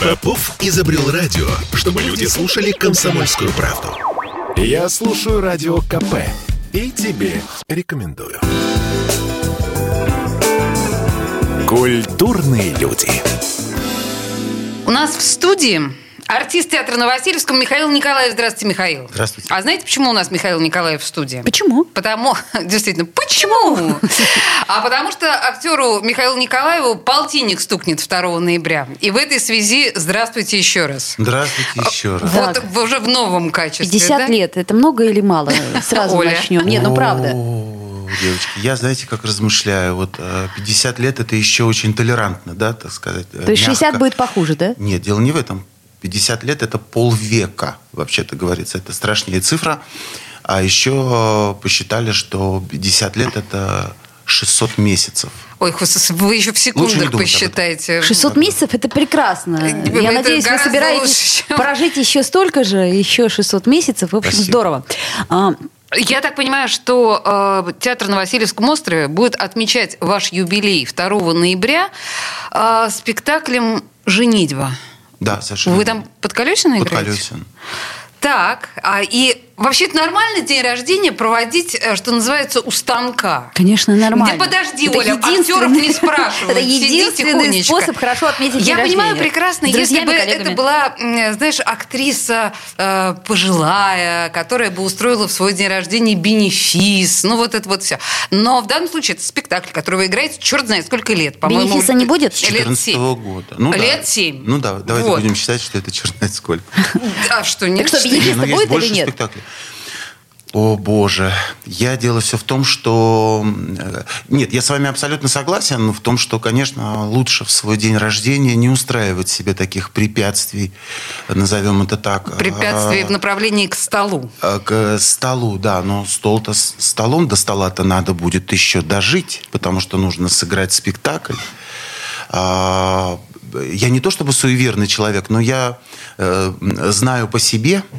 Попов изобрел радио, чтобы люди слушали комсомольскую правду. Я слушаю радио КП и тебе рекомендую. Культурные люди. У нас в студии артист театра на Васильевском Михаил Николаев. Здравствуйте, Михаил. Здравствуйте. А знаете, почему у нас Михаил Николаев в студии? Почему? Потому, действительно, почему? А потому что актеру Михаилу Николаеву полтинник стукнет 2 ноября. И в этой связи здравствуйте еще раз. Здравствуйте еще раз. Вот уже в новом качестве. 50 да? лет. Это много или мало? Сразу начнем. Нет, ну правда. Девочки, я, знаете, как размышляю. Вот э, 50 лет это еще очень толерантно, да, так сказать. э, То есть 60 мягко. будет похуже, да? Нет, дело не в этом. 50 лет это полвека, вообще-то говорится. Это страшнее цифра. А еще э, посчитали, что 50 лет это 600 месяцев. Ой, вы еще в секундах посчитайте. 600 месяцев это прекрасно. Это Я надеюсь, вы собираетесь лучше, чем- прожить еще столько же, еще 600 месяцев. В общем, Спасибо. здорово. А, Я так понимаю, что э, театр на Васильевском острове будет отмечать ваш юбилей 2 ноября э, спектаклем «Женитьба». Да, совершенно. Вы там под Колесина Под играете? колесен. Так, а, и вообще это нормально день рождения проводить, э, что называется, у станка? Конечно, нормально. Да подожди, Это Оля, единственный- актеров не спрашивают. Это единственный способ хорошо отметить день Я понимаю рождения. прекрасно, С если друзьями, бы коллегами. это была, знаешь, актриса э, пожилая, которая бы устроила в свой день рождения бенефис, ну вот это вот все. Но в данном случае это спектакль, который вы играете черт знает сколько лет. По-моему, Бенефиса не будет? С Лет 14 семь. года. Ну, да. Лет семь. Ну да, давайте Вот. будем считать, что это черт знает сколько. А что, нет? Так что, бенефис- ну, есть будет или нет? спектаклей. О, боже. Я дело все в том, что... э, Нет, я с вами абсолютно согласен в том, что, конечно, лучше в свой день рождения не устраивать себе таких препятствий, назовем это так. Препятствие в а, направлении к столу. а, К столу, да, но стол-то с столом до стола-то надо будет еще дожить, потому что нужно сыграть спектакль. А, Я не то чтобы суеверный человек, но я э, знаю по себе, э,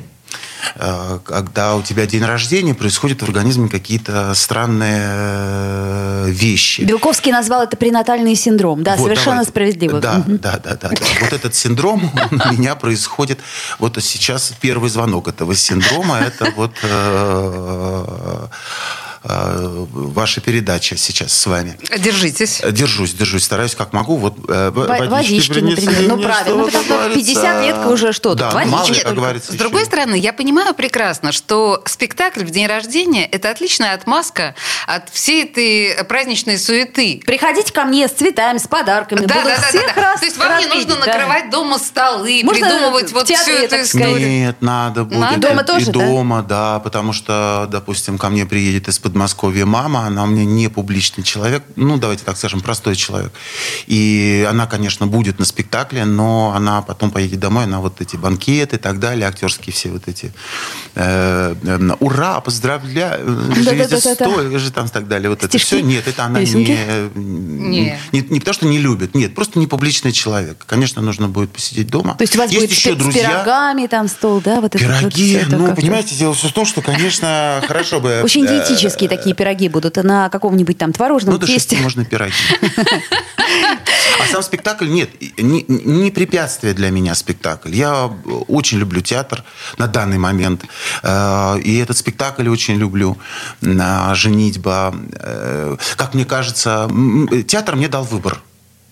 когда у тебя день рождения, происходят в организме какие-то странные э, вещи. Белковский назвал это пренатальный синдром. Да, Вот, совершенно давайте. справедливо. Да, Мгм. да, да, да, да. Вот этот синдром у меня происходит. Вот сейчас первый звонок этого синдрома. Это вот э, э, ваша передача сейчас с вами. Держитесь. Держусь, держусь, стараюсь как могу. Вот э, водички, принесли например. Ну, правильно. Ну, потому что говорится. 50 лет уже что тут? Да, Водички мало ли, как говорится, С другой еще. стороны, я понимаю прекрасно, что спектакль в день рождения – это отличная отмазка от всей этой праздничной суеты. Приходите ко мне с цветами, с подарками. Да, Буду да, да, всех да, да. раз То есть вам не нужно да. накрывать дома столы, Можно придумывать вот театре, всю эту историю. Нет, надо будет. Надо? Дома и, тоже, и да? дома, да, потому что, допустим, ко мне приедет из Подмосковья мама, она у меня не публичный человек, ну, давайте так скажем, простой человек. И она, конечно, будет на спектакле, но она потом поедет домой, она вот эти банкеты и так далее, актерские все вот эти э, э, ура, поздравляю, жизнь Да-да-да-да-да. стой, же там и так далее. Вот это все. Нет, это она не, Не. не, не потому, что не любит, нет, просто не публичный человек. Конечно, нужно будет посидеть дома. То есть у вас будет еще с, с друзья. пирогами там стол, да? Вот Пироги, ну, понимаете, дело все в том, что, конечно, хорошо бы... Очень э, диетические такие пироги будут на каком-нибудь там творожном Ну, до шести тесте. можно пироги. А сам спектакль, нет, не, не препятствие для меня спектакль. Я очень люблю театр на данный момент. Э, И этот спектакль очень люблю. «Женитьба». Э, Как мне кажется, театр мне дал выбор.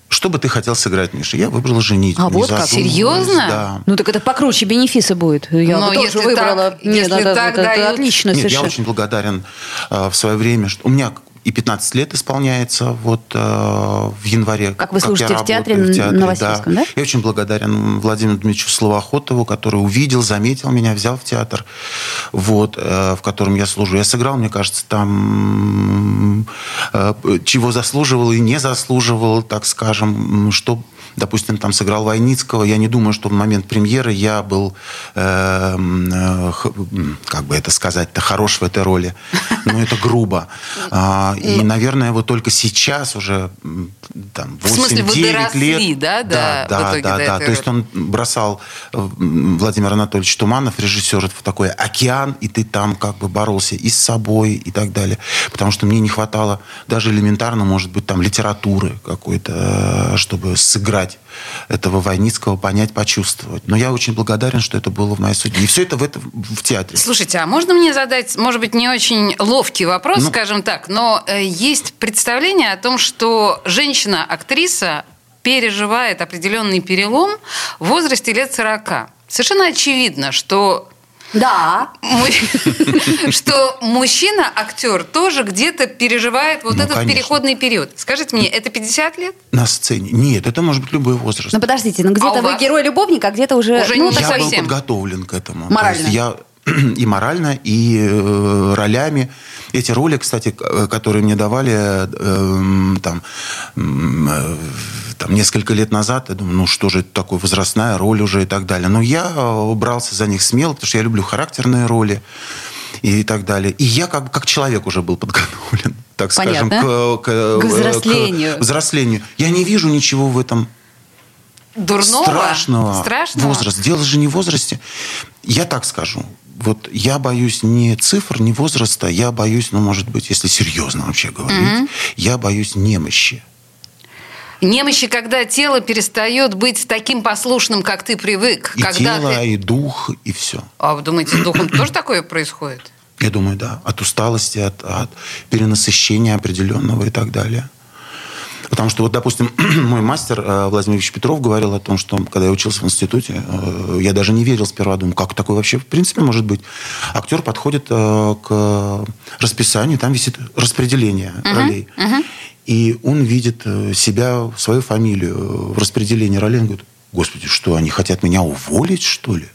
Что бы ты хотел сыграть, Миша? Я выбрал «Женитьбу». А не вот как? Серьезно? Да. Ну так это покруче бенефиса будет. Я Но бы тоже если выбрала. так- Нет, если это, так это дают- отлично Нет, я совершенно. очень благодарен э, в свое время. Что у меня и 15 лет исполняется вот э, в январе. Как вы я служите в театре работаю на Васильевском, да? Я очень благодарен Владимиру Дмитриевичу Словоохотову, который увидел, заметил меня, взял в театр, вот, э, в котором я служу. Я сыграл, мне кажется, там э, чего заслуживал и не заслуживал, так скажем, что допустим, там сыграл Войницкого. Я не думаю, что в момент премьеры я был, э, э, как бы это сказать-то, хорош в этой роли. Но это грубо. А, и, наверное, вот только сейчас уже там, В смысле, вы 8-9 доросли, лет. да, да, да, да, да. То есть он бросал э, Владимир Анатольевич Туманов, режиссер, в такой океан, и ты там как бы боролся и с собой, и так далее. Потому что мне не хватало даже элементарно, может быть, там литературы какой-то, э, чтобы сыграть этого Войницкого, понять, почувствовать. Но я очень благодарен, что это было в моей судьбе. И все это в, это, в театре. Слушайте, а можно мне задать, может быть, не очень ловкий вопрос, Ну. скажем так, но э, есть представление о том, что женщина-актриса переживает определенный перелом в возрасте лет 40. Совершенно очевидно, что Да. что мужчина-актер тоже где-то переживает вот Ну, этот конечно. переходный период. Скажите мне, это 50 лет? На сцене. Нет, это может быть любой возраст. Ну подождите, ну А где-то у вы герой-любовник, а где-то уже... Уже ну, не я был совсем. подготовлен к этому. То Морально. я и морально, и э, ролями. Эти роли, кстати, э, которые мне давали э, там, м, э, там несколько лет назад, я думаю, ну что же это такое, возрастная роль уже и так далее. Но я э, брался за них смело, потому что я люблю характерные роли и так далее. И я как, как человек уже был подготовлен, так скажем, Понятно. к, к- К взрослению. к взрослению. Я не вижу ничего в этом Дурного? страшного, Страшного? возраст. Дело же не в возрасте. Я так скажу. Вот я боюсь не цифр, не возраста, я боюсь, ну, может быть, если серьезно вообще говорить, я боюсь немощи. Немощи, когда тело перестает быть таким послушным, как ты привык. И когда тело, ты... и дух, и все. А вы думаете, с духом тоже такое происходит? Я думаю, да. От усталости, от, от перенасыщения определенного и так далее. Потому что, вот, допустим, мой мастер э, Владимир Ильич Петров говорил о том, что когда я учился в институте, э, я даже не верил сперва, думаю, как такое вообще в принципе может быть. Актер подходит э, к расписанию, там висит распределение ролей. И он видит э, себя, свою фамилию в распределении ролей. Он говорит, господи, что, они хотят меня уволить, что ли?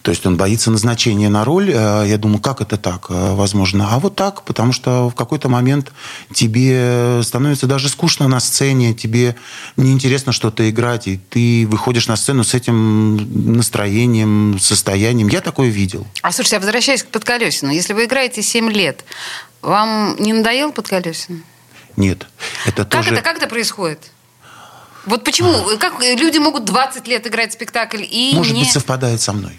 То есть он боится назначения на роль. Э, Я думаю, как это так э, возможно? А вот так, потому что в какой-то момент тебе становится даже скучно на сцене, тебе неинтересно что-то играть, и ты выходишь на сцену с этим настроением, состоянием. Я такое видел. А слушайте, а возвращаясь к Подколесину, если вы играете 7 лет, вам не надоел Подколесин? Нет. Это Как тоже... это, как это происходит? Вот почему? Как люди могут 20 лет играть спектакль и Может не... быть, совпадает со мной.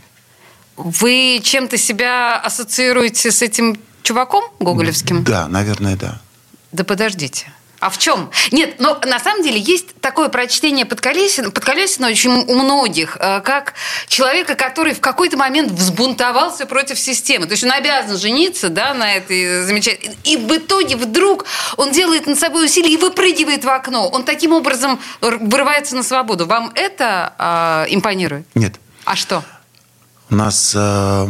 Вы чем-то себя ассоциируете с этим чуваком гоголевским? Да, наверное, да. Да подождите. А в чем? Нет, но на самом деле есть такое прочтение Подколесина, Подколесина очень у многих, э, как человека, который в какой-то момент взбунтовался против системы. То есть он обязан жениться да, на этой замечательной... И в итоге вдруг он делает над собой усилие и выпрыгивает в окно. Он таким образом вырывается на свободу. Вам это э, импонирует? Нет. А что? У нас э,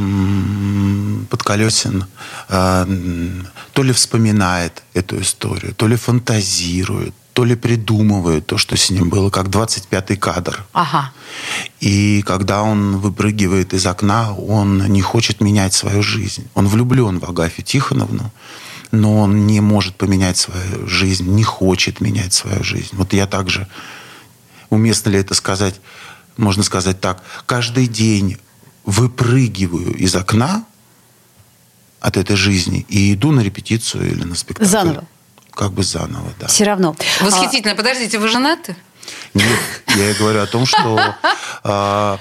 Подколесин э, м, то ли вспоминает эту историю, то ли фантазирует, то ли придумывает то, что с ним было, как 25-й кадр. Ага. И когда он выпрыгивает из окна, он не хочет менять свою жизнь. Он влюблен в Агафью Тихоновну, но он не может поменять свою жизнь, не хочет менять свою жизнь. Вот я также, уместно ли это сказать, можно сказать так, каждый день выпрыгиваю из окна от этой жизни и иду на репетицию или на спектакль. Заново. Как бы заново, да. Все равно. Восхитительно. Подождите, вы женаты? Нет, я говорю о том, что а,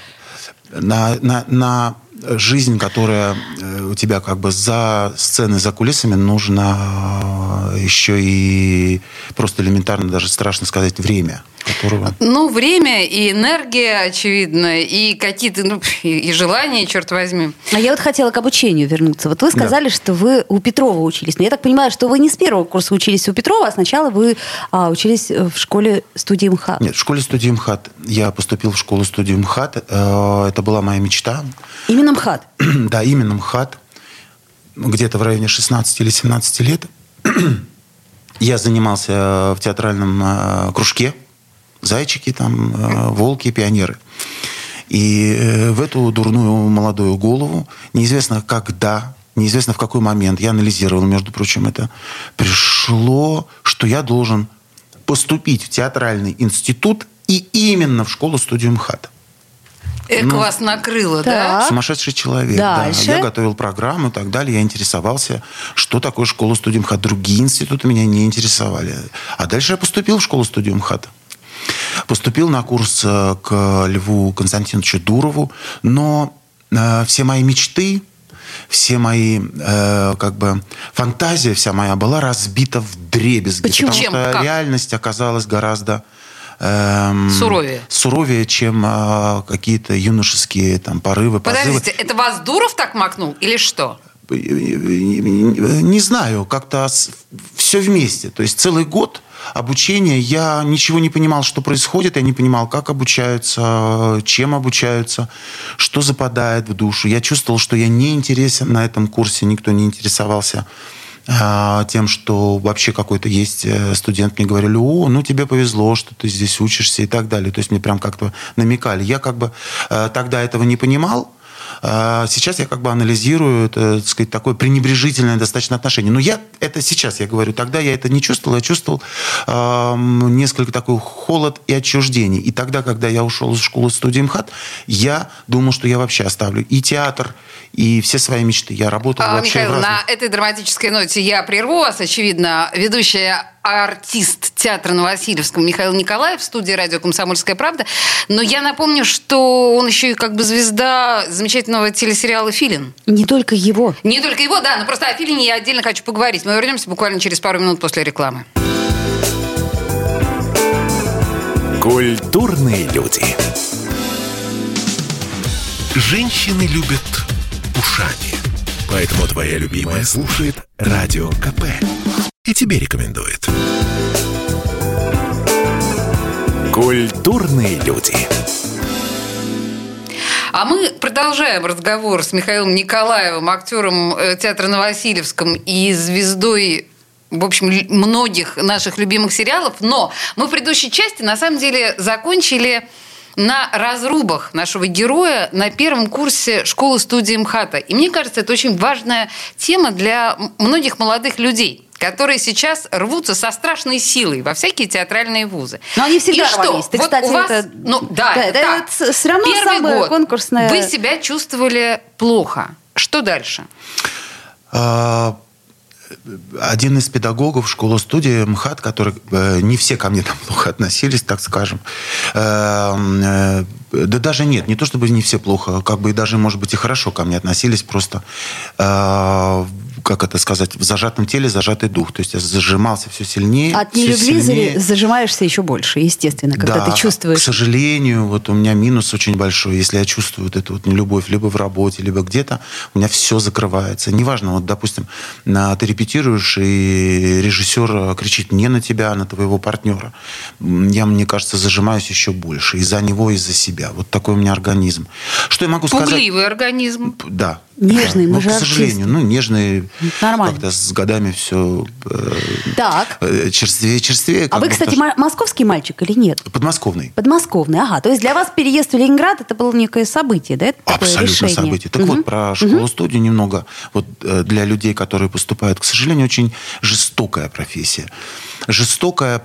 на, на, на жизнь, которая э, у тебя как бы за сценой, за кулисами, нужно э, еще и просто элементарно, даже страшно сказать, время, которого... Ну, время и энергия, очевидно, и какие-то, ну, и, и желания, черт возьми. А я вот хотела к обучению вернуться. Вот вы сказали, что вы у Петрова учились. Но я так понимаю, что вы не с первого курса учились у Петрова, а сначала вы а, учились в школе студии МХАТ. Нет, в школе студии МХАТ. Я поступил в школу студии МХАТ. Э, Это была моя мечта. Именно МХАТ. да, именно МХАТ. Где-то в районе 16 или 17 лет. Я занимался в театральном э, кружке. Зайчики там, э, волки, пионеры. И э, в эту дурную молодую голову, неизвестно когда, неизвестно в какой момент, я анализировал, между прочим, это, пришло, что я должен поступить в театральный институт и именно в школу-студию МХАТ. Эко Ну, вас накрыло, Так. да? Сумасшедший человек. Дальше. Да. Я готовил программу и так далее. Я интересовался, что такое школа студия МХАТ. Другие институты меня не интересовали. А дальше я поступил в школу студию МХАТ. Поступил на курс э, к Льву Константиновичу Дурову. Но э, все мои мечты, все мои, э, как бы, фантазия вся моя была разбита в дребезги. Почему? Потому Чем? что Как? реальность оказалась гораздо эм, Суровее. суровее, чем э, какие-то юношеские там порывы, позывы. Подождите, это вас Дуров так макнул или что? Не знаю, как-то все вместе. То есть целый год обучения я ничего не понимал, что происходит, я не понимал, как обучаются, чем обучаются, что западает в душу. Я чувствовал, что я не интересен на этом курсе, никто не интересовался тем, что вообще какой-то есть э, студент, мне говорили, о, ну тебе повезло, что ты здесь учишься и так далее. То есть мне прям как-то намекали. Я как бы э, тогда этого не понимал, а Сейчас я как бы анализирую, это, так сказать, такое пренебрежительное достаточно отношение. Но я это сейчас, я говорю, тогда я это не чувствовал, я чувствовал несколько такой холод и отчуждение. И тогда, когда я ушел из школы студии МХАТ, я думал, что я вообще оставлю и театр, и все свои мечты. Я работал А, вообще Михаил, разных... на этой драматической ноте я прерву вас. Очевидно, ведущая артист театра на Васильевском Михаил Николаев в студии радио «Комсомольская правда». Но я напомню, что он еще и как бы звезда замечательного телесериала «Филин». Не только его. Не только его, да, но просто о Филине я отдельно хочу поговорить. Мы вернемся буквально через пару минут после рекламы. Культурные люди. Женщины любят ушами. Поэтому твоя любимая слушает Радио КП. И тебе рекомендует. Культурные люди. А мы продолжаем разговор с Михаилом Николаевым, актером э, театра на Васильевском и звездой в общем, многих наших любимых сериалов. Но мы в предыдущей части, на самом деле, закончили на разрубах нашего героя на первом курсе школы-студии МХАТа. И мне кажется, это очень важная тема для многих молодых людей которые сейчас рвутся со страшной силой во всякие театральные вузы. Но они всегда И что? рвались. Ты, Вот кстати, у вас, это- ну, да, да, это, это так. с- всё равно Первый самое год конкурсное- Вы себя чувствовали плохо. Что дальше? А, один из педагогов школы-студии МХАТ, который э, не все ко мне там плохо относились, так скажем. Э, э, Да даже нет, не то чтобы не все плохо, как бы и даже, может быть, и хорошо ко мне относились, просто, как это сказать, в зажатом теле зажатый дух. То есть я зажимался все сильнее. От нелюбви сильнее. за- зажимаешься еще больше, естественно, когда Да, ты К чувствуешь. сожалению, вот у меня минус очень большой. Если я чувствую вот эту вот нелюбовь либо в работе, либо где-то, у меня все закрывается. Неважно, вот, допустим, на, ты репетируешь, и режиссер э, кричит не на тебя, а на твоего партнера. Я, мне кажется, зажимаюсь еще больше. Из-за него, из-за себя. Вот такой у меня организм. Что я могу сказать? Пугливый организм. Да. Нежный, да. мы Но, же к сожалению, ну, нежный. Нормально. Как-то с годами все Так. черствее, черствее. А вы, кстати, мо- московский мальчик или нет? Подмосковный. Подмосковный, ага. То есть для вас переезд в Ленинград это было некое событие, да? Это Абсолютно решение. событие. Так Мгм. вот, про школу-студию немного. Вот э, для людей, которые поступают, к сожалению, очень жестокая профессия. Жестокая,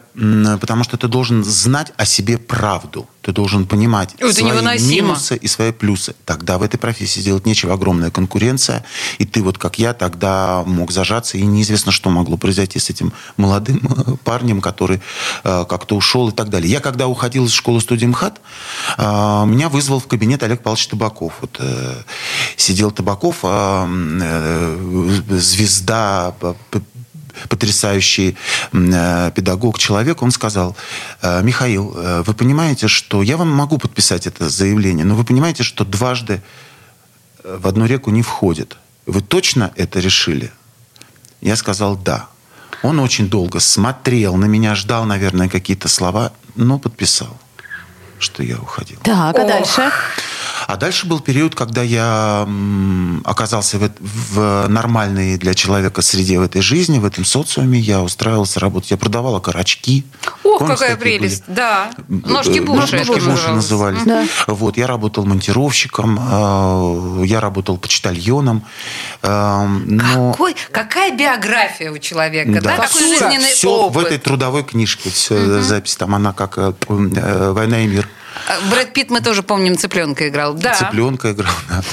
потому что ты должен знать о себе правду. Ты должен понимать Это свои невыносимо. минусы и свои плюсы. Тогда в этой профессии делать нечего. Огромная конкуренция. И ты вот как я тогда мог зажаться. И неизвестно, что могло произойти с этим молодым э, парнем, который э, как-то ушел и так далее. Я когда уходил из школы-студии МХАТ, э, меня вызвал в кабинет Олег Павлович Табаков. Вот, э, сидел Табаков, э, э, звезда, потрясающий э, педагог, человек, он сказал, «Э, Михаил, э, вы понимаете, что я вам могу подписать это заявление, но вы понимаете, что дважды в одну реку не входит. Вы точно это решили? Я сказал «да». Он очень долго смотрел на меня, ждал, наверное, какие-то слова, но подписал, что я уходил. Так, а Ох. дальше? А дальше был период, когда я оказался в, в нормальной для человека среде в этой жизни, в этом социуме. Я устраивался работать. Я продавала карачки. Ох, Помните, какая такие были? прелесть. Да. Э, Ножки-буши. это Ножки-буши называлось. назывались. Да. Вот, я работал монтировщиком, э, я работал почтальоном. э, Но... Какой, какая биография у человека, да? Какой Всё- жизненный всё опыт. в этой трудовой книжке, все запись там, она как э, э, «Война и мир». Брэд Питт мы тоже помним, цыпленка играл. Да. Цыпленка играл, да.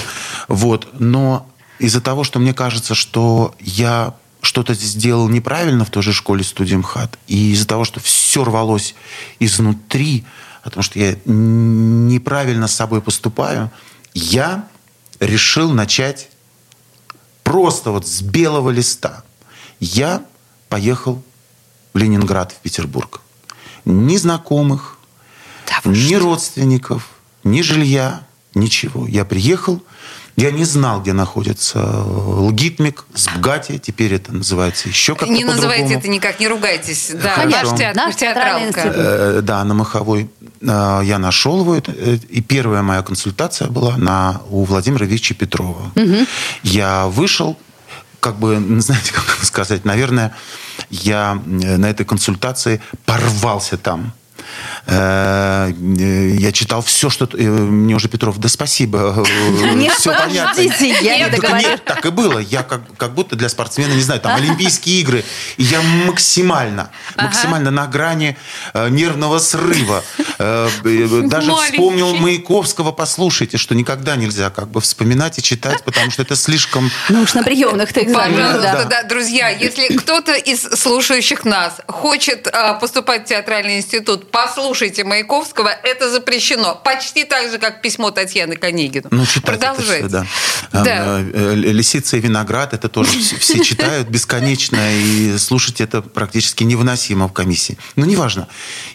Вот. Но из-за того, что мне кажется, что я что-то сделал неправильно в той же школе студии МХАТ, и из-за того, что все рвалось изнутри, потому что я неправильно с собой поступаю, я решил начать просто вот с белого листа. Я поехал в Ленинград, в Петербург. Ни знакомых, да ни что? родственников, ни жилья, ничего. Я приехал, я не знал, где находится Лгитмик с Бгати. Теперь это называется еще как-то Не называйте это никак, не ругайтесь. Да, Хорошо. наш театр, э, Да, на Маховой. Э, я нашел его. Э, и первая моя консультация была на, у Владимира Ильича Петрова. Угу. Я вышел, как бы, знаете, как сказать, наверное, я на этой консультации порвался там. Э, я читал все, что... Э, мне уже Петров, да спасибо, э, Нет, все понятно. я не. Нет, так и было. Я как, как будто для спортсмена, не знаю, там, Олимпийские игры. И я максимально, максимально на грани нервного срыва. Даже вспомнил Маяковского, послушайте, что никогда нельзя как бы вспоминать и читать, потому что это слишком... Ну уж на приемных-то экзаменах, да. да. Друзья, если кто-то из слушающих нас хочет поступать в театральный институт, послушайте Маяковского, это запрещено. Почти так же, как письмо Татьяны Конегину. Ну, читать Продолжайте. Это все, да. да. Э, э, Лисица и виноград, это тоже все читают бесконечно, и слушать это практически невыносимо в комиссии. Но неважно.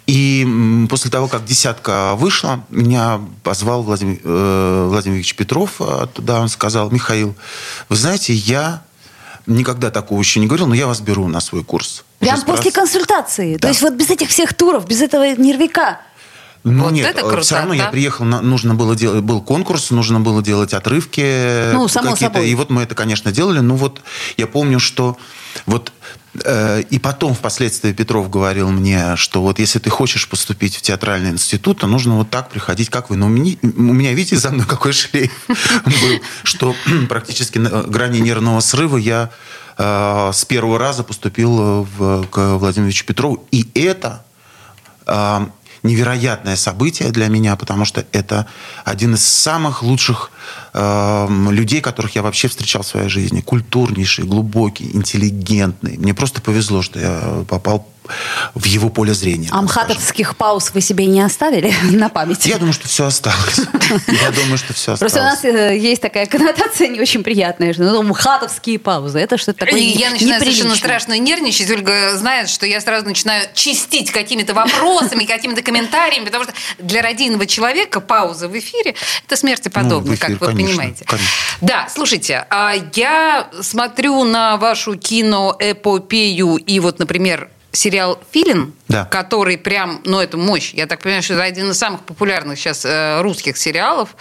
И после того, как десятка вышла, меня позвал Владимир, э, Владимир Ильич Петров туда, он сказал, Михаил, вы знаете, я никогда такого еще не говорил, но я вас беру на свой курс. Прям после консультации. Да. То есть вот без этих всех туров, без этого нервика. Ну вот нет, это круто, все равно да? я приехал, нужно было делать, был конкурс, нужно было делать отрывки. Ну, само собой. И вот мы это, конечно, делали. Ну вот я помню, что вот э, и потом впоследствии Петров говорил мне, что вот если ты хочешь поступить в театральный институт, то нужно вот так приходить, как вы. Но у меня, у меня видите, за мной какой шлейф был, что практически на грани нервного срыва я э, с первого раза поступил в, к Владимиру Петрову. И это э, невероятное событие для меня, потому что это один из самых лучших э, людей, которых я вообще встречал в своей жизни. Культурнейший, глубокий, интеллигентный. Мне просто повезло, что я попал в его поле зрения. Амхатовских пауз вы себе не оставили на память? Я думаю, что все осталось. Я думаю, что все осталось. Просто у нас э, есть такая коннотация не очень приятная, что ну, мхатовские паузы. Это что-то такое И я начинаю совершенно страшно нервничать. Ольга знает, что я сразу начинаю чистить какими-то вопросами, какими-то комментариями, потому что для родийного человека пауза в эфире – это смерти подобно, ну, как вы конечно, понимаете. Конечно. Да, слушайте, а я смотрю на вашу киноэпопею и вот, например, сериал «Филин», да. который прям, ну, это мощь. Я так понимаю, что это один из самых популярных сейчас э, русских сериалов.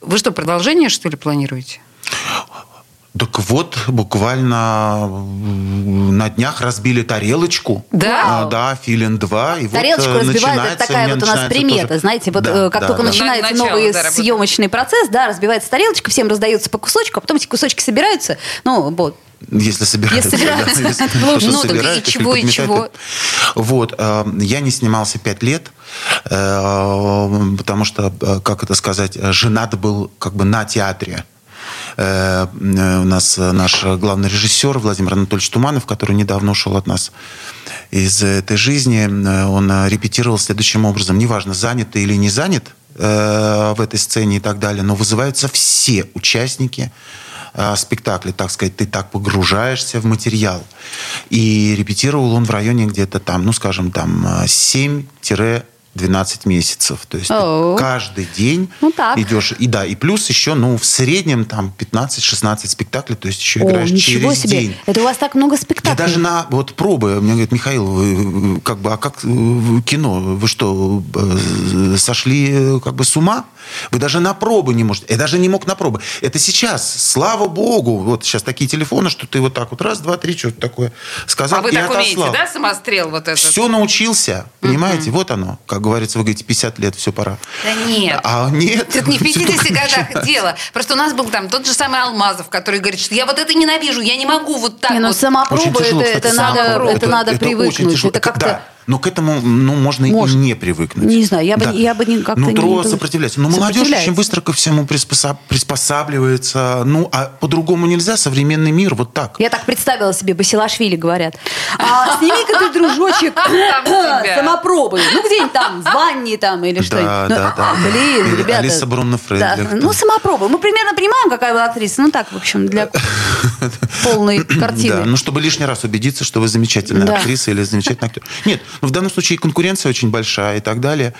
Вы что, продолжение, что ли, планируете? Так вот, буквально на днях разбили тарелочку. Да? А, да, Филин 2. И Тарелочку вот разбивают, это такая вот у нас примета. Тоже... Знаете, вот да, как да, только да. начинается Начало, новый да, съемочный процесс, да, разбивается тарелочка, всем раздается по кусочку, а потом эти кусочки собираются, ну, вот, если собираются. Если собираются. Да, если ну, собирают, и чего, и чего. Вот. Э, я не снимался пять лет, э, потому что, э, как это сказать, женат был как бы на театре. У нас наш главный режиссер Владимир Анатольевич Туманов, который недавно ушел от нас из этой жизни, он репетировал следующим образом. Неважно, занят ты или не занят в этой сцене и так далее, но вызываются все участники э, спектакле, так сказать, ты так погружаешься в материал. И репетировал он в районе где-то там, ну, скажем, там 7 12 месяцев. То есть ты каждый день ну, так. идешь. И да, и плюс еще, ну, в среднем там 15-16 спектаклей, то есть еще О, играешь ничего через себе. день. Это у вас так много спектаклей? Я даже на вот пробы, мне говорит, Михаил, вы, как бы, а как кино? Вы что, э, сошли как бы с ума? Вы даже на пробы не можете. Я даже не мог на пробы. Это сейчас, слава богу, вот сейчас такие телефоны, что ты вот так вот раз, два, три, что-то такое сказал А вы и так отослал. умеете, да, самострел вот этот? Все научился, понимаете? Mm-hmm. Вот оно, как говорится, вы говорите, 50 лет, все, пора. Да нет. А нет. Это не в 50 годах дело. Просто у нас был там тот же самый Алмазов, который говорит, что я вот это ненавижу, я не могу вот так не, ну, вот. сама проба, это, это, надо, это надо это привыкнуть. Это как-то... Но к этому, ну, можно Может. и не привыкнуть. Не знаю, я бы- я бы не- как-то Нутро не- сопротивляется. Но молодежь очень быстро ко всему приспособ- приспосабливается. Ну, а по-другому нельзя. Современный мир вот так. Я так представила себе, Басилашвили говорят. А, сними-ка ты, дружочек, себя. самопробы. Ну, где-нибудь там, в ванне там или что-нибудь. Да, Ну, да, да. Блин, Или ребята. Алиса Бронна Да, Фредлих. Ну, самопробы. Мы примерно понимаем, какая вы актриса. Ну, так, в общем, для полной Да, картины. ну чтобы лишний раз убедиться, что вы замечательная Да. актриса или замечательный актер. Нет, ну, в данном случае конкуренция очень большая и так далее.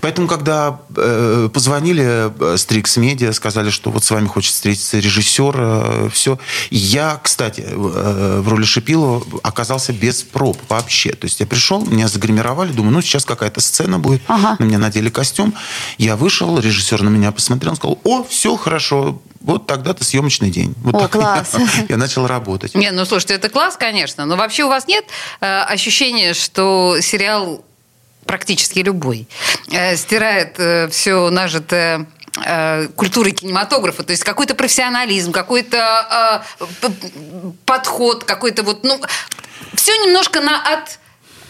Поэтому, когда э, позвонили э, Стрикс Медиа, сказали, что вот с вами хочет встретиться режиссер, э, все. Я, кстати, э, в роли Шипилова оказался без проб вообще. То есть я пришел, меня загримировали, думаю, ну сейчас какая-то сцена будет, Ага. на меня надели костюм. Я вышел, режиссер на меня посмотрел, он сказал, о, все хорошо, вот тогда-то съемочный день. Вот О, так я- класс. я начал работать. Не, ну слушайте, это класс, конечно, но вообще у вас нет э, ощущения, что сериал практически любой э, стирает все нажитое э, культуры кинематографа, то есть какой-то профессионализм, какой-то э, подход, какой-то вот, ну, все немножко на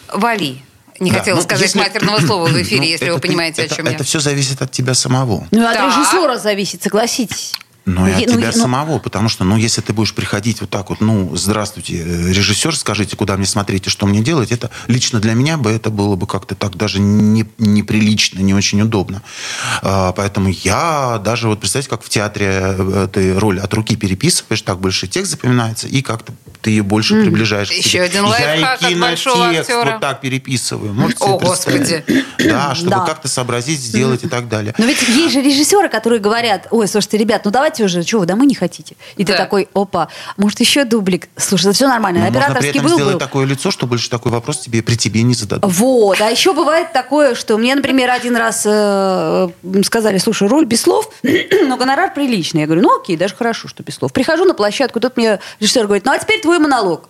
отвали. Не Да, хотела ну, сказать если- матерного слова в эфире, Ну, если это вы понимаете, это, о чем я. Это все зависит от тебя самого. Ну, и от режиссера зависит, согласитесь. Ну, и от ну, тебя ну, самого, потому что, ну, если ты будешь приходить вот так вот, ну, здравствуйте, э, режиссер, скажите, куда мне смотреть и что мне делать, это лично для меня бы это было бы как-то так даже не, неприлично, не очень удобно. А, поэтому я даже, вот представьте, как в театре э, ты роль от руки переписываешь, так больше текст запоминается, и как-то ты ее больше приближаешь к Еще себе. один Я лайфхак и от большого актера. вот так переписываю. Можете О, представить? Да, чтобы Да. как-то сообразить, сделать и так далее. Но ведь есть же режиссеры, которые говорят, ой, слушайте, ребят, ну давайте уже, чего вы домой не хотите? И ты Да. такой, опа, может еще дублик? Слушай, все нормально, Но можно при операторский этом был, сделать был. такое лицо, что больше такой вопрос тебе при тебе не зададут. Вот, а еще бывает такое, что мне, например, один раз э, сказали, слушай, роль без слов, но гонорар приличный. Я говорю, ну окей, даже хорошо, что без слов. Прихожу на площадку, тут мне режиссер говорит, ну а теперь твой монолог.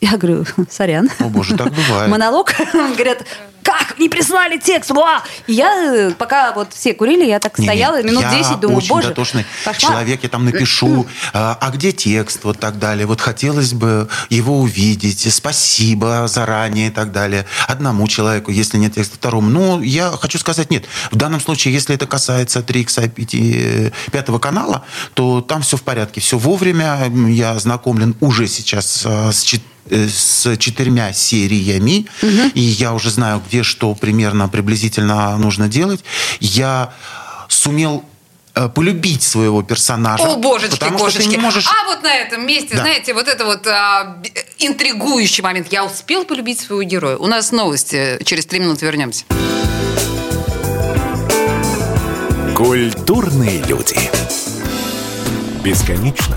Я говорю, сорян. О, боже, так бывает. Монолог. Говорят, как, не прислали текст, Уа! И я, э, пока вот все курили, я так Не, не, стояла минут я 10, думаю, очень боже, дотошный кошмар. человек, я там напишу, а, а где текст, вот так далее. Вот хотелось бы его увидеть, спасибо заранее и так далее. Одному человеку, если нет текста, второму. Ну, я хочу сказать, нет. В данном случае, если это касается 3X пятого канала, то там все в порядке, все вовремя. Я ознакомлен уже сейчас а, с чет- э, с четырьмя сериями, и я уже знаю, где что примерно приблизительно нужно делать. Я сумел э, полюбить своего персонажа. О, божечки, потому что ты не можешь... А вот на этом месте, Да. знаете, вот это вот а, интригующий момент. Я успел полюбить своего героя. У нас новости. Через три минуты вернемся. Культурные люди. Бесконечно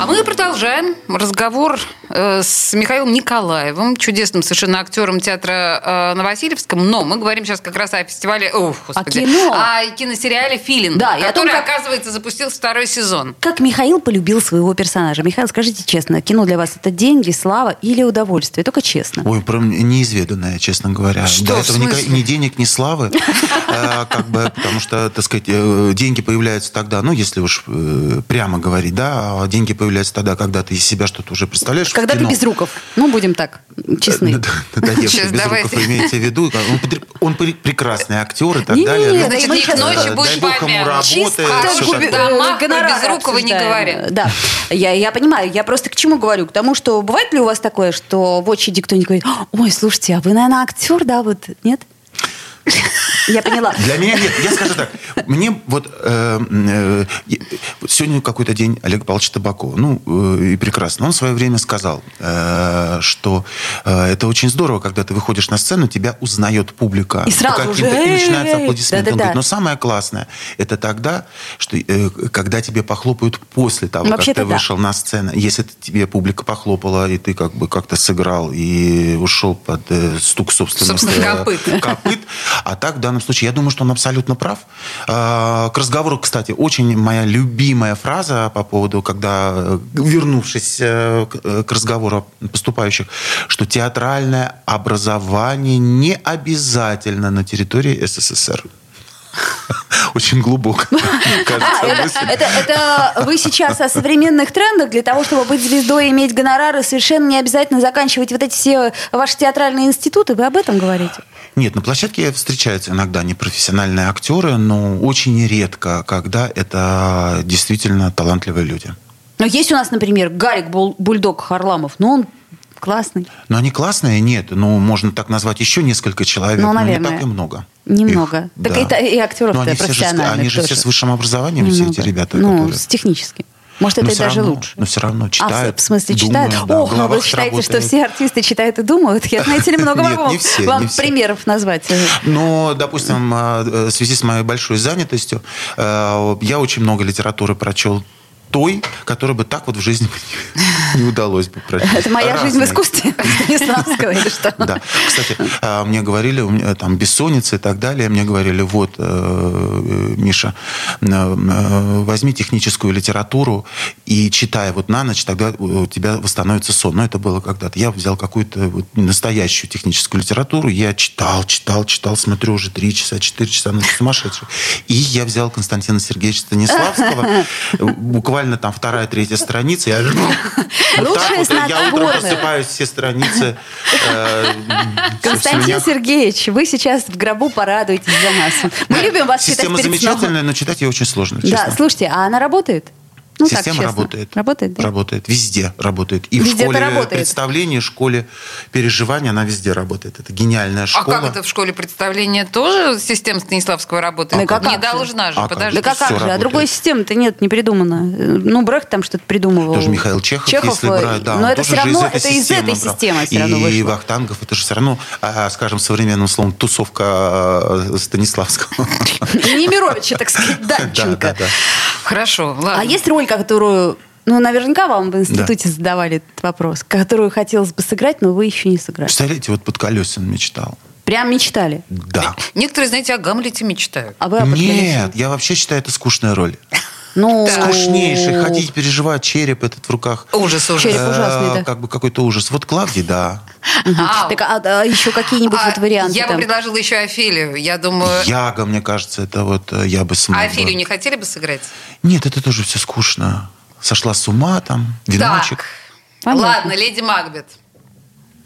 А мы продолжаем разговор э, с Михаилом Николаевым, чудесным совершенно актером театра э, на Васильевском. Но мы говорим сейчас как раз о фестивале... О, господи, кино. О киносериале «Филин», Да, и о том, который, как- оказывается, запустился второй сезон. Как Михаил полюбил своего персонажа? Михаил, скажите честно, кино для вас это деньги, слава или удовольствие? Только честно. Ой, прям неизведанное, честно говоря. Что, До этого ни, ни денег, ни славы. Как бы, потому что, так сказать, э, деньги появляются тогда, ну, если уж прямо говорить, да, а деньги появляются тогда, когда ты из себя что-то уже представляешь. Когда ты без руков. Ну, будем так, честны. Надоевший без руков имеете в виду. Он, прекрасный актер и так далее. Ну, Значит, их ему помянут. работы, Чисто домах про гонорары Безрукова не говорят. Да, я, я понимаю. Я просто к чему говорю? К тому, что бывает ли у вас такое, что в очереди кто-нибудь говорит, ой, слушайте, а вы, наверное, актер, да, вот, нет? Я поняла. Для меня нет. Я скажу так. Мне вот э, э, сегодня какой-то день Олега Павловича Табакова. Ну, э, и прекрасно. Он в свое время сказал, что это очень здорово, когда ты выходишь на сцену, тебя узнает публика. И сразу же, И начинаются аплодисменты. Он Да-да-да. говорит, но самое классное, это тогда, что, э, когда тебе похлопают после того, как Вообще-то ты да. вышел на сцену. Если тебе публика похлопала, и ты как бы как-то сыграл и ушел под э, стук собственных Собственных э, копыт. копыт. А так как в данном случае. Я думаю, что он абсолютно прав. К разговору, кстати, очень моя любимая фраза по поводу, когда, вернувшись к разговору поступающих, что театральное образование не обязательно на территории СССР. Очень глубоко, кажется, а, это, это, вы сейчас о современных трендах. Для того, чтобы быть звездой и иметь гонорары, совершенно не обязательно заканчивать вот эти все ваши театральные институты. Вы об этом говорите? Нет, на площадке встречаются иногда непрофессиональные актеры, но очень редко, когда это действительно талантливые люди. Но есть у нас, например, Гарик Бульдог Харламов, но он классный. Но они классные, нет. Ну, можно так назвать еще несколько человек, ну, наверное. но не так и много. Немного. Их, так да. и, и актеров-то профессиональных Они же все с высшим образованием, Немного. все эти ребята. Ну, которые... с техническим. Может, это и даже равно, лучше. Но все равно читают. А, в смысле, читают? Думают, Ох, да, вы считаете, работает. что все артисты читают и думают? Я, знаете ли, много могу все, вам примеров назвать. Но, допустим, а, в связи с моей большой занятостью, э, я очень много литературы прочел той, которой бы так вот в жизни не удалось бы прочесть. Это моя Разные. жизнь в искусстве Станиславского или что? Да. Кстати, а, мне говорили, у меня там бессонница и так далее, мне говорили, вот, э, э, Миша, э, возьми техническую литературу и читай вот на ночь, тогда у тебя восстановится сон. Но это было когда-то. Я взял какую-то вот настоящую техническую литературу, я читал, читал, читал, смотрю уже три часа, четыре часа, ну, сумасшедший. И я взял Константина Сергеевича Станиславского, буквально буквально там вторая, третья страница. Я, вот так вот, я утром просыпаюсь, все страницы. Э, Константин Сергеевич, вы сейчас в гробу порадуетесь за нас. Мы любим вас читать Система замечательная, но читать ее очень сложно. Да, слушайте, а она работает? Ну, Система так, работает. Работает, да? Работает. Везде работает. И везде в школе работает. представления, школе переживания, она везде работает. Это гениальная школа. А как это в школе представления тоже система Станиславского работает? А как? Не должна же, а подожди. Да как, же? Работает. А другой системы-то нет, не придумано. Ну, Брехт там что-то придумывал. Тоже Михаил Чехов, Чехов если брать. Да, но это все равно, из это из этой системы все равно вышло. И Вахтангов, это же все равно, а, скажем, современным словом, тусовка а, Станиславского. Немировича, так сказать, Данченко. Хорошо, ладно. А есть роль, которую ну, наверняка вам в институте да. задавали этот вопрос, которую хотелось бы сыграть, но вы еще не сыграли. Представляете, вот под колесен мечтал. Прям мечтали? Да. Некоторые, знаете, о Гамлете мечтают. А вы Нет, я вообще считаю, это скучная роль. Ну, Скучнейший. Ходить, переживать, череп этот в руках. Ужас, ужас. Череп ужасный, да. Как бы какой-то ужас. Вот Клавдий, да. Так, а, а еще какие-нибудь вот варианты? Я бы предложила еще Офелию. Я думаю... Яга, мне кажется, это вот э, я бы смог. А Офелию не хотели бы сыграть? Нет, это тоже все скучно сошла с ума, там, веночек. Так. Ладно, леди Макбет.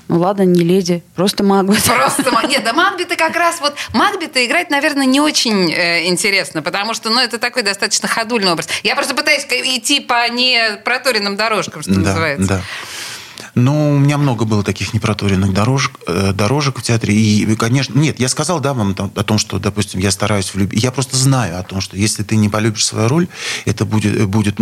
Ну ладно, не леди, просто Макбет. Просто Нет, да Макбета как раз вот... Макбета играть, наверное, не очень э, интересно, потому что, ну, это такой достаточно ходульный образ. Я просто пытаюсь идти по не проторенным дорожкам, что да, называется. Да. Ну, у меня много было таких непроторенных дорожек, э, дорожек в театре. И, конечно, нет, я сказал, да, вам о том, что, допустим, я стараюсь влюбить. Я просто знаю о том, что если ты не полюбишь свою роль, это будет, будет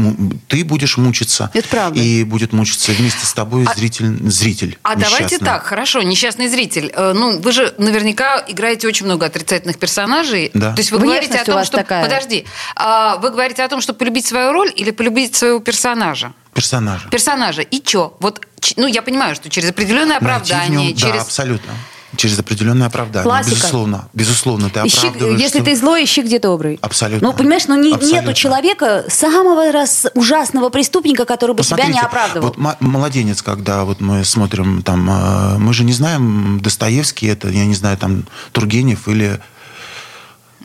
ты будешь мучиться. Это правда. И будет мучиться вместе с тобой а, зритель, зритель. А давайте так, хорошо, несчастный зритель. Э, ну, вы же наверняка играете очень много отрицательных персонажей. Да. То есть вы Внешность говорите о том, что... Такая. Подожди. А вы говорите о том, что полюбить свою роль или полюбить своего персонажа? Персонажа. Персонажа. И что? Вот, ну, я понимаю, что через определенное оправдание... Нем, через... Да, абсолютно. Через определенное оправдание. Классика. Безусловно. Безусловно, ты ищи, Если ты злой, ищи где добрый. Абсолютно. Ну, понимаешь, ну не, нету человека, самого раз ужасного преступника, который бы Посмотрите, себя не оправдывал. Вот младенец, когда вот мы смотрим там, э, мы же не знаем, Достоевский это, я не знаю, там, Тургенев или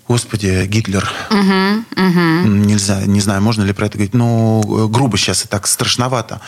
Господи, Гитлер. Угу, угу. Нельзя, не знаю, можно ли про это говорить, но э, грубо сейчас и так страшновато.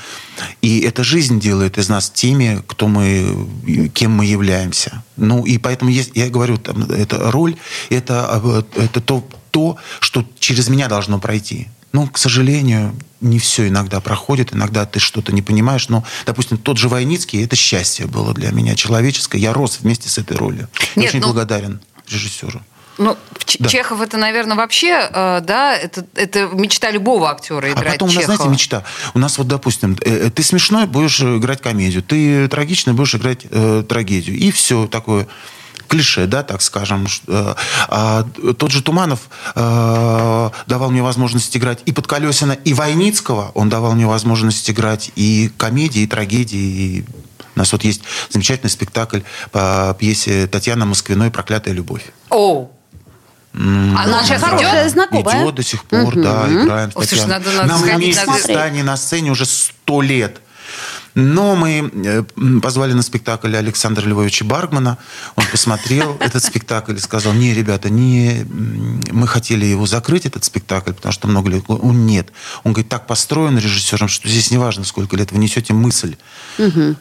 И эта жизнь делает из нас теми, кто мы, кем мы являемся. Ну, и поэтому есть, я говорю, там, это роль, это, э, это то, то, что через меня должно пройти. Ну, к сожалению, не все иногда проходит, иногда ты что-то не понимаешь, но, допустим, тот же Войницкий, это счастье было для меня человеческое. Я рос вместе с этой ролью. Я Нет, очень ну... благодарен режиссеру. Ну, да. Чехов это, наверное, вообще, э, да, это, это мечта любого актера играть А потом, Чехова. у нас, знаете, мечта. У нас вот, допустим, э, э, ты смешной, будешь играть комедию, ты трагичный, будешь играть э, трагедию. И все такое клише, да, так скажем. А, тот же Туманов э, давал мне возможность играть и Подколесина, и Войницкого. Он давал мне возможность играть и комедии, и трагедии, и У нас вот есть замечательный спектакль по пьесе Татьяны Москвиной «Проклятая любовь». О, она сейчас Хорошая идет? знакомая. Идет до сих пор, да, играем. Ой, слушай, надо- надо Нам сходить, вместе надо- с Таней на сцене уже сто лет. Но мы э, позвали на спектакль Александра Львовича Баргмана. Он посмотрел этот спектакль и сказал, не, ребята, не, мы хотели его закрыть, этот спектакль, потому что много лет. Он нет. Он говорит, так построен режиссером, что здесь не важно, сколько лет, вы несете мысль.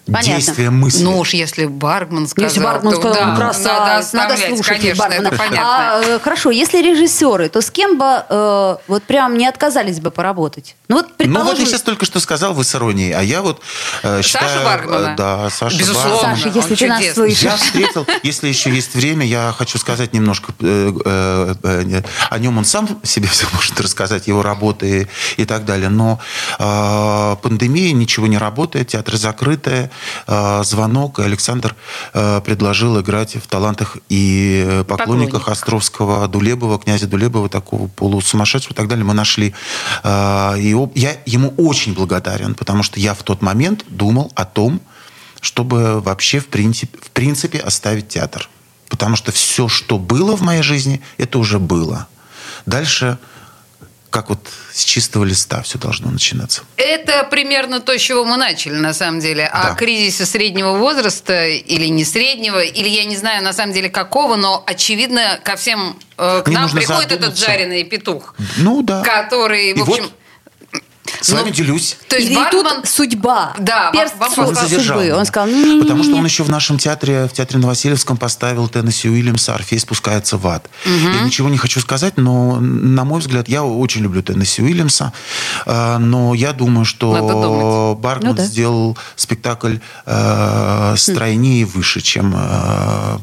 Действие мысли. Ну уж если Баргман сказал, Если Баргман то сказал, да, ну, красавец, надо надо, слушать конечно, Баргмана. это понятно. А, э, хорошо, если режиссеры, то с кем бы э, вот прям не отказались бы поработать? Ну вот, Ну вот предположим, я сейчас только что сказал, вы с иронией, а я вот э, Саша считаю... Баргмана? э, Да, Саша Безусловно. Баргман. Саша, если он ты нас чудесный. слышишь. Я встретил, если еще есть время, я хочу сказать немножко э, о нем. Он сам себе все может рассказать, его работы и, так далее. Но э, пандемия, ничего не работает, театры закрыты, э, звонок, и Александр э, предложил играть в «Талантах и поклонниках» Поклонниках. Островского, Дулебова, князя Дулебова, такого полусумасшедшего и так далее. Мы нашли. э, и я ему очень благодарен, потому что я в тот момент думал о том, чтобы вообще в принципе, в принципе оставить театр. Потому что все, что было в моей жизни, это уже было. Дальше, как вот с чистого листа все должно начинаться. Это примерно то, с чего мы начали, на самом деле. О Да. кризисе среднего возраста или не среднего, или я не знаю, на самом деле, какого, но, очевидно, ко всем э, к Мне нам приходит этот жареный петух, Ну да. который, в И общем... вот с вами ну, делюсь. То есть и Баргман... тут судьба. Да, Перст вам- вам су- Он сказал, задержал судьбы. Он сказал, «Не-не-не-не». Потому что он еще в нашем театре, в театре Новосельевском поставил Теннесси Уильямса «Орфей спускается в ад». Я ничего не хочу сказать, но, на мой взгляд, я очень люблю Теннесси Уильямса, э, но я думаю, что думать. Баргман Ну да. сделал спектакль э, стройнее и выше, чем э,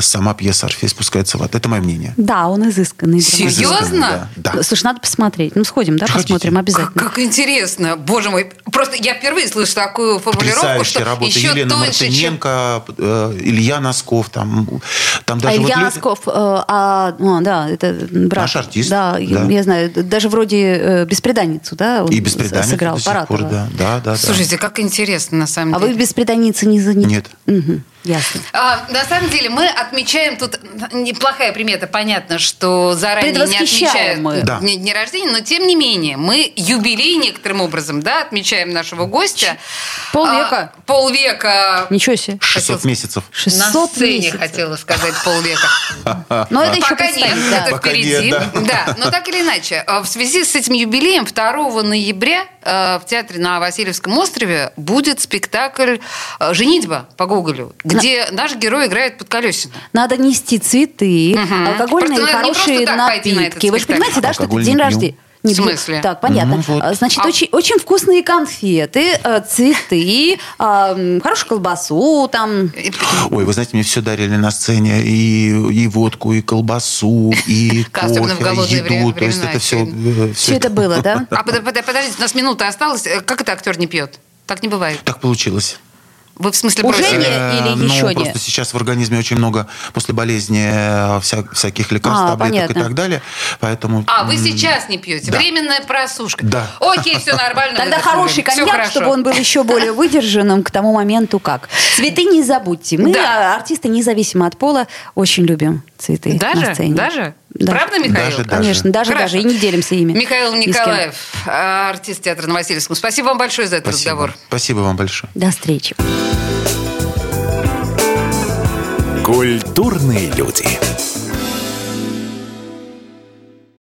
сама пьеса «Орфей спускается в ад». Это мое мнение. Да, он изысканный. Серьезно? Да. да. Слушай, надо посмотреть. Ну, сходим, да, Хотите? посмотрим обязательно. Как, как интересно. Боже мой. Просто я впервые слышу такую формулировку, Потрясающая что работа. еще Елена тоньше, чем... Мартыненко, э, Илья Носков, там, там А даже вот Илья люди- Носков, э, а, ну, да, это брат. Наш артист, Да, я- да. я знаю. Даже вроде э, «Беспреданницу», да, он И беспреданница сыграл до сих пор, да, да, да. да. Слушайте, как интересно, на самом А деле. вы в «Беспреданнице» не... за- не- Нет. Мгм, ясно. А, на самом деле мы отмечаем тут неплохая примета. Понятно, что заранее не отмечают мы. Да. дни, дни рождения, но тем не менее мы юбилей некоторым образом, да, отмечаем нашего гостя. Полвека. А, полвека. Ничего себе. 600 месяцев. 600 на сцене месяцев. хотела сказать полвека. Но это еще Пока нет, да. это впереди. нет, да. но так или иначе, э, в связи с этим юбилеем 2 ноября э, в театре на Васильевском острове будет спектакль э, «Женитьба» по Гоголю, где наш герой играет под колесино. Надо нести цветы, Мгм. алкогольные Просто надо не хорошие просто так пойти на напитки. Вы же понимаете, да, что это день рождения? В Не пью. смысле? Так, понятно. Ну, вот. А, Значит, А- очень, очень вкусные конфеты, э, цветы, а, хорошую колбасу, там. Ой, вы знаете, мне все дарили на сцене. И, и водку, и колбасу, и в кофе, еду. То есть это все... очевидно. Все это было, да? А под- под- подождите, у нас минута осталась. Э, Как это актер не пьет? Так не бывает. Так получилось. Вы в смысле Уже бросили? не- или ну, еще не? просто сейчас в организме очень много после болезни э, вся- всяких лекарств, А, таблеток понятно. и так далее. Поэтому... А, вы сейчас не пьете. да. Временная просушка. Да. Окей, все нормально. Тогда хороший коньяк, чтобы он был еще более выдержанным к тому моменту как. Цветы не забудьте. Мы, Да. а, артисты, независимо от пола, очень любим цветы на Даже? сцене. Даже? Да. Правда, Михаил? Даже. Конечно, даже, даже. И не делимся ими. Михаил. Николаев, э, артист театра на Васильевском. Спасибо вам большое за этот Спасибо. разговор. Спасибо вам большое. До встречи. Культурные люди.